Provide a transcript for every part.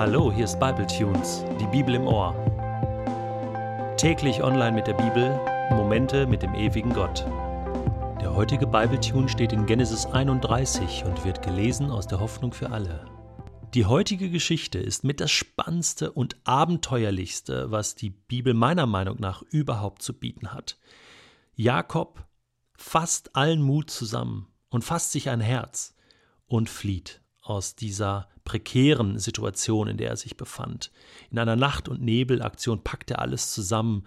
Hallo, hier ist Bible Tunes, die Bibel im Ohr. Täglich online mit der Bibel, Momente mit dem ewigen Gott. Der heutige Bible Tune steht in Genesis 31 und wird gelesen aus der Hoffnung für alle. Die heutige Geschichte ist mit das spannendste und abenteuerlichste, was die Bibel meiner Meinung nach überhaupt zu bieten hat. Jakob fasst allen Mut zusammen und fasst sich ein Herz und flieht aus dieser prekären Situation, in der er sich befand. In einer Nacht- und Nebelaktion packt er alles zusammen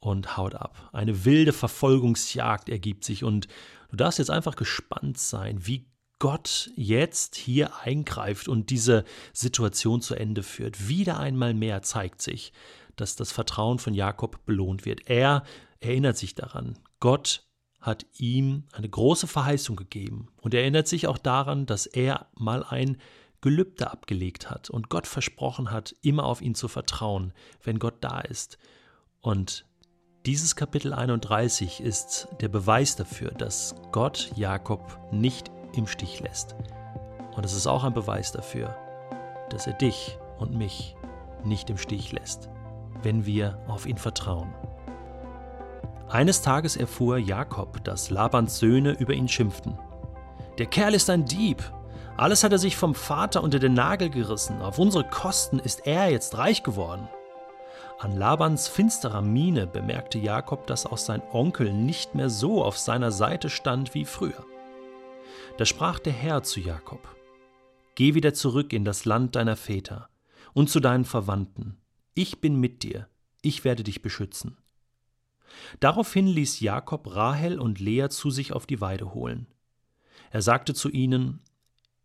und haut ab. Eine wilde Verfolgungsjagd ergibt sich und du darfst jetzt einfach gespannt sein, wie Gott jetzt hier eingreift und diese Situation zu Ende führt. Wieder einmal mehr zeigt sich, dass das Vertrauen von Jakob belohnt wird. Er erinnert sich daran, Gott hat ihm eine große Verheißung gegeben und er erinnert sich auch daran, dass er mal ein Gelübde abgelegt hat und Gott versprochen hat, immer auf ihn zu vertrauen, wenn Gott da ist. Und dieses Kapitel 31 ist der Beweis dafür, dass Gott Jakob nicht im Stich lässt. Und es ist auch ein Beweis dafür, dass er dich und mich nicht im Stich lässt, wenn wir auf ihn vertrauen. Eines Tages erfuhr Jakob, dass Labans Söhne über ihn schimpften. Der Kerl ist ein Dieb. Alles hat er sich vom Vater unter den Nagel gerissen. Auf unsere Kosten ist er jetzt reich geworden. An Labans finsterer Miene bemerkte Jakob, dass auch sein Onkel nicht mehr so auf seiner Seite stand wie früher. Da sprach der Herr zu Jakob: Geh wieder zurück in das Land deiner Väter und zu deinen Verwandten. Ich bin mit dir, ich werde dich beschützen. Daraufhin ließ Jakob Rahel und Lea zu sich auf die Weide holen. Er sagte zu ihnen,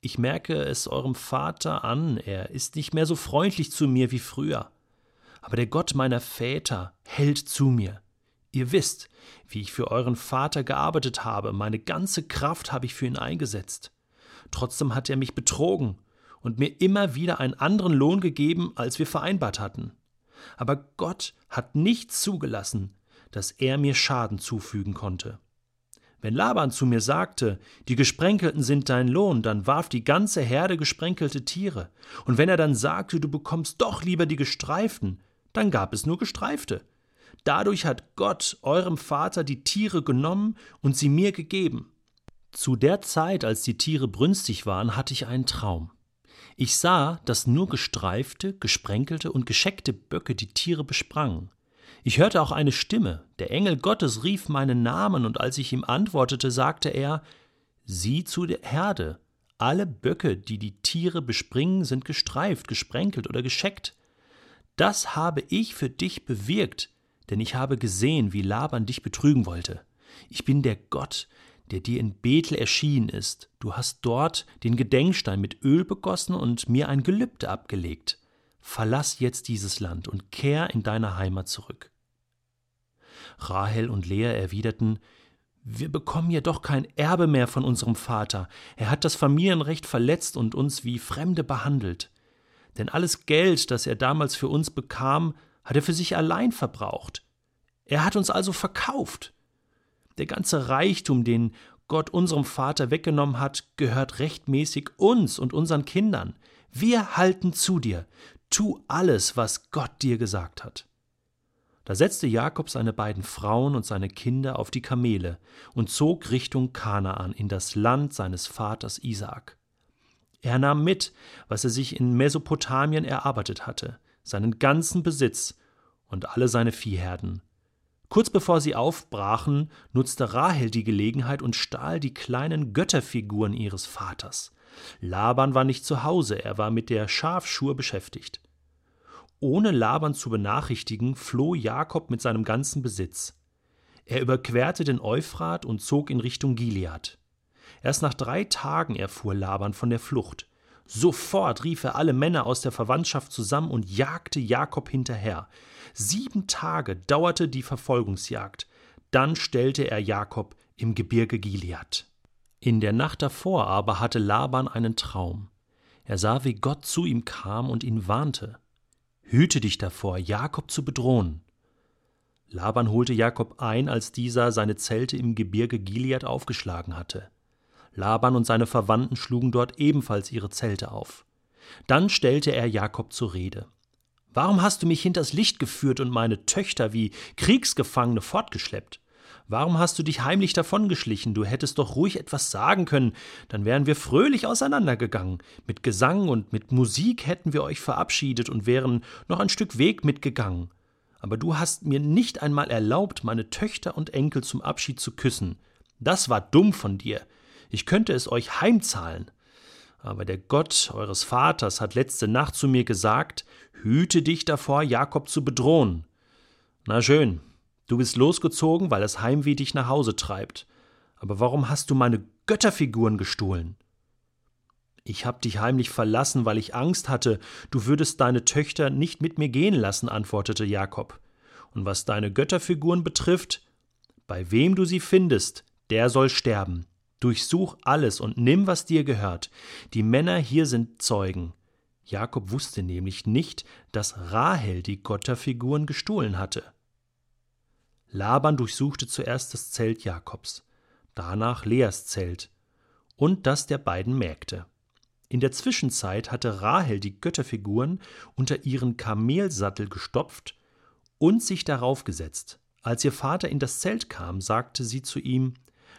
ich merke es eurem Vater an, er ist nicht mehr so freundlich zu mir wie früher. Aber der Gott meiner Väter hält zu mir. Ihr wisst, wie ich für euren Vater gearbeitet habe, meine ganze Kraft habe ich für ihn eingesetzt. Trotzdem hat er mich betrogen und mir immer wieder einen anderen Lohn gegeben, als wir vereinbart hatten. Aber Gott hat nicht zugelassen, dass er mir Schaden zufügen konnte. Wenn Laban zu mir sagte, die Gesprenkelten sind dein Lohn, dann warf die ganze Herde gesprenkelte Tiere. Und wenn er dann sagte, du bekommst doch lieber die gestreiften, dann gab es nur gestreifte. Dadurch hat Gott eurem Vater die Tiere genommen und sie mir gegeben. Zu der Zeit, als die Tiere brünstig waren, hatte ich einen Traum. Ich sah, dass nur gestreifte, gesprenkelte und gescheckte Böcke die Tiere besprangen. Ich hörte auch eine Stimme, der Engel Gottes rief meinen Namen, und als ich ihm antwortete, sagte er Sieh zu der Herde, alle Böcke, die die Tiere bespringen, sind gestreift, gesprenkelt oder gescheckt. Das habe ich für dich bewirkt, denn ich habe gesehen, wie Laban dich betrügen wollte. Ich bin der Gott, der dir in Bethel erschienen ist. Du hast dort den Gedenkstein mit Öl begossen und mir ein Gelübde abgelegt. Verlass jetzt dieses Land und kehr in deine Heimat zurück. Rahel und Lea erwiderten Wir bekommen ja doch kein Erbe mehr von unserem Vater. Er hat das Familienrecht verletzt und uns wie Fremde behandelt. Denn alles Geld, das er damals für uns bekam, hat er für sich allein verbraucht. Er hat uns also verkauft. Der ganze Reichtum, den Gott unserem Vater weggenommen hat, gehört rechtmäßig uns und unseren Kindern. Wir halten zu dir. Tu alles, was Gott dir gesagt hat. Da setzte Jakob seine beiden Frauen und seine Kinder auf die Kamele und zog Richtung Kanaan in das Land seines Vaters Isaak. Er nahm mit, was er sich in Mesopotamien erarbeitet hatte, seinen ganzen Besitz und alle seine Viehherden. Kurz bevor sie aufbrachen, nutzte Rahel die Gelegenheit und stahl die kleinen Götterfiguren ihres Vaters. Laban war nicht zu Hause, er war mit der Schafschur beschäftigt. Ohne Laban zu benachrichtigen, floh Jakob mit seinem ganzen Besitz. Er überquerte den Euphrat und zog in Richtung Gilead. Erst nach drei Tagen erfuhr Laban von der Flucht. Sofort rief er alle Männer aus der Verwandtschaft zusammen und jagte Jakob hinterher. Sieben Tage dauerte die Verfolgungsjagd. Dann stellte er Jakob im Gebirge Gilead. In der Nacht davor aber hatte Laban einen Traum. Er sah, wie Gott zu ihm kam und ihn warnte. Hüte dich davor, Jakob zu bedrohen. Laban holte Jakob ein, als dieser seine Zelte im Gebirge Gilead aufgeschlagen hatte. Laban und seine Verwandten schlugen dort ebenfalls ihre Zelte auf. Dann stellte er Jakob zur Rede. Warum hast du mich hinters Licht geführt und meine Töchter wie Kriegsgefangene fortgeschleppt? Warum hast du dich heimlich davongeschlichen? Du hättest doch ruhig etwas sagen können, dann wären wir fröhlich auseinandergegangen. Mit Gesang und mit Musik hätten wir euch verabschiedet und wären noch ein Stück Weg mitgegangen. Aber du hast mir nicht einmal erlaubt, meine Töchter und Enkel zum Abschied zu küssen. Das war dumm von dir. Ich könnte es euch heimzahlen. Aber der Gott eures Vaters hat letzte Nacht zu mir gesagt, hüte dich davor, Jakob zu bedrohen. Na schön, du bist losgezogen, weil das Heimweh dich nach Hause treibt. Aber warum hast du meine Götterfiguren gestohlen? Ich hab dich heimlich verlassen, weil ich Angst hatte, du würdest deine Töchter nicht mit mir gehen lassen, antwortete Jakob. Und was deine Götterfiguren betrifft, bei wem du sie findest, der soll sterben. Durchsuch alles und nimm, was dir gehört. Die Männer hier sind Zeugen. Jakob wusste nämlich nicht, dass Rahel die Götterfiguren gestohlen hatte. Laban durchsuchte zuerst das Zelt Jakobs, danach Leas Zelt und das der beiden Mägde. In der Zwischenzeit hatte Rahel die Götterfiguren unter ihren Kamelsattel gestopft und sich darauf gesetzt. Als ihr Vater in das Zelt kam, sagte sie zu ihm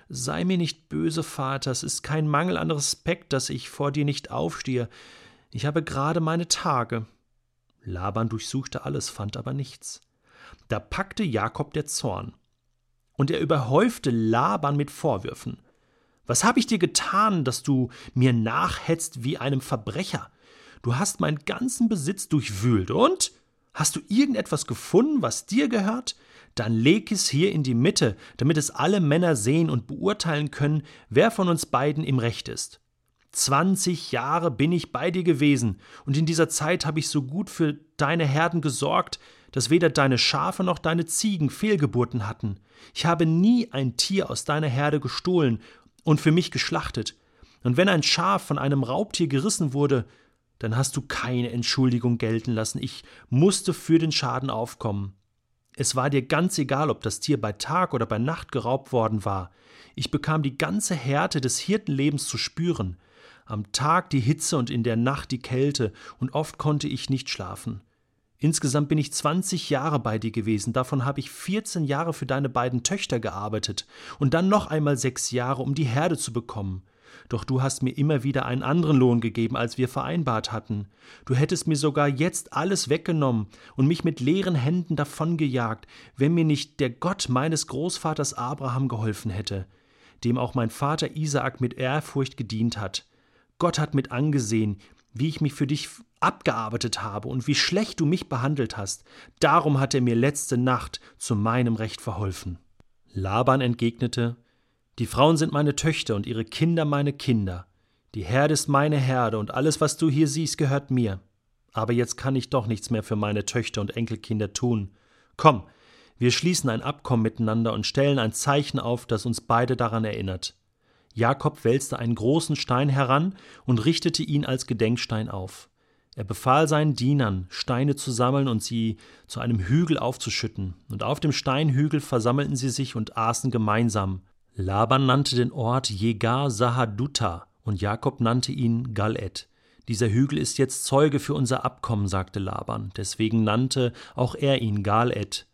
Sei mir nicht böse, Vater, es ist kein Mangel an Respekt, dass ich vor dir nicht aufstehe. Ich habe gerade meine Tage. Laban durchsuchte alles, fand aber nichts. Da packte Jakob der Zorn. Und er überhäufte Laban mit Vorwürfen. Was habe ich dir getan, dass du mir nachhetzt wie einem Verbrecher? Du hast meinen ganzen Besitz durchwühlt und? Hast du irgendetwas gefunden, was dir gehört? Dann leg es hier in die Mitte, damit es alle Männer sehen und beurteilen können, wer von uns beiden im Recht ist. Zwanzig Jahre bin ich bei dir gewesen, und in dieser Zeit habe ich so gut für deine Herden gesorgt, dass weder deine Schafe noch deine Ziegen Fehlgeburten hatten. Ich habe nie ein Tier aus deiner Herde gestohlen und für mich geschlachtet. Und wenn ein Schaf von einem Raubtier gerissen wurde, dann hast du keine Entschuldigung gelten lassen. Ich musste für den Schaden aufkommen. Es war dir ganz egal, ob das Tier bei Tag oder bei Nacht geraubt worden war. Ich bekam die ganze Härte des Hirtenlebens zu spüren. Am Tag die Hitze und in der Nacht die Kälte, und oft konnte ich nicht schlafen. Insgesamt bin ich 20 Jahre bei dir gewesen, davon habe ich 14 Jahre für deine beiden Töchter gearbeitet und dann noch einmal sechs Jahre, um die Herde zu bekommen. Doch du hast mir immer wieder einen anderen Lohn gegeben, als wir vereinbart hatten. Du hättest mir sogar jetzt alles weggenommen und mich mit leeren Händen davongejagt, wenn mir nicht der Gott meines Großvaters Abraham geholfen hätte, dem auch mein Vater Isaak mit Ehrfurcht gedient hat. Gott hat mit angesehen, wie ich mich für dich abgearbeitet habe und wie schlecht du mich behandelt hast. Darum hat er mir letzte Nacht zu meinem Recht verholfen. Laban entgegnete, Die Frauen sind meine Töchter und ihre Kinder meine Kinder. Die Herde ist meine Herde und alles, was du hier siehst, gehört mir. Aber jetzt kann ich doch nichts mehr für meine Töchter und Enkelkinder tun. Komm, wir schließen ein Abkommen miteinander und stellen ein Zeichen auf, das uns beide daran erinnert. Jakob wälzte einen großen Stein heran und richtete ihn als Gedenkstein auf. Er befahl seinen Dienern, Steine zu sammeln und sie zu einem Hügel aufzuschütten, und auf dem Steinhügel versammelten sie sich und aßen gemeinsam. Laban nannte den Ort Jegar Sahadutta und Jakob nannte ihn Galed. Dieser Hügel ist jetzt Zeuge für unser Abkommen, sagte Laban, deswegen nannte auch er ihn Galed.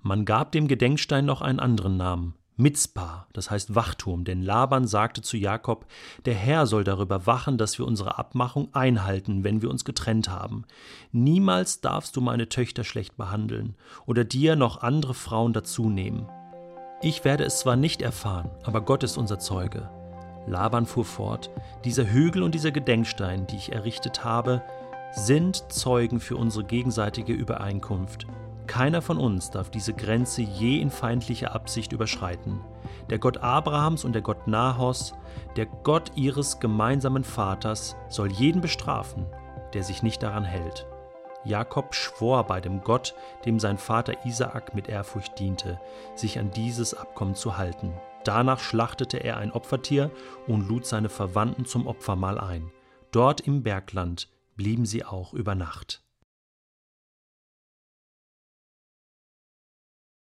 Man gab dem Gedenkstein noch einen anderen Namen, Mitzpah, das heißt Wachturm, denn Laban sagte zu Jakob, der Herr soll darüber wachen, dass wir unsere Abmachung einhalten, wenn wir uns getrennt haben. Niemals darfst du meine Töchter schlecht behandeln oder dir noch andere Frauen dazunehmen. Ich werde es zwar nicht erfahren, aber Gott ist unser Zeuge. Laban fuhr fort, dieser Hügel und dieser Gedenkstein, die ich errichtet habe, sind Zeugen für unsere gegenseitige Übereinkunft. Keiner von uns darf diese Grenze je in feindlicher Absicht überschreiten. Der Gott Abrahams und der Gott Nahos, der Gott ihres gemeinsamen Vaters, soll jeden bestrafen, der sich nicht daran hält. Jakob schwor bei dem Gott, dem sein Vater Isaak mit Ehrfurcht diente, sich an dieses Abkommen zu halten. Danach schlachtete er ein Opfertier und lud seine Verwandten zum Opfermahl ein. Dort im Bergland blieben sie auch über Nacht.